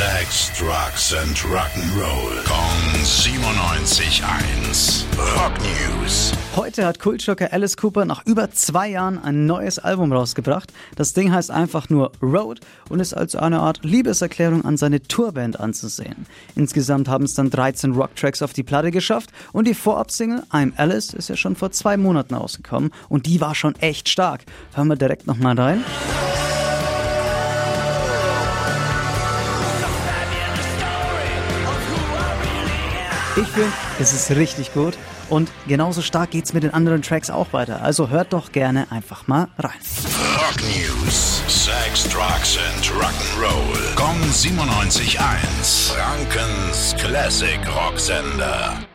Sex, Drugs and Rock'n'Roll. Kong 97.1. Rock News. Heute hat Kultschocker Alice Cooper nach über zwei Jahren ein neues Album rausgebracht. Das Ding heißt einfach nur Road und ist als eine Art Liebeserklärung an seine Tourband anzusehen. Insgesamt haben es dann 13 Rocktracks auf die Platte geschafft und die Vorabsingle I'm Alice ist ja schon vor zwei Monaten rausgekommen und die war schon echt stark. Hören wir direkt nochmal rein. Ich finde, es ist richtig gut und genauso stark geht's mit den anderen Tracks auch weiter. Also hört doch gerne einfach mal rein. Rock News. Sex, Drugs and Rock'n'Roll. Kong 97.1. Frankens Classic Rocksender.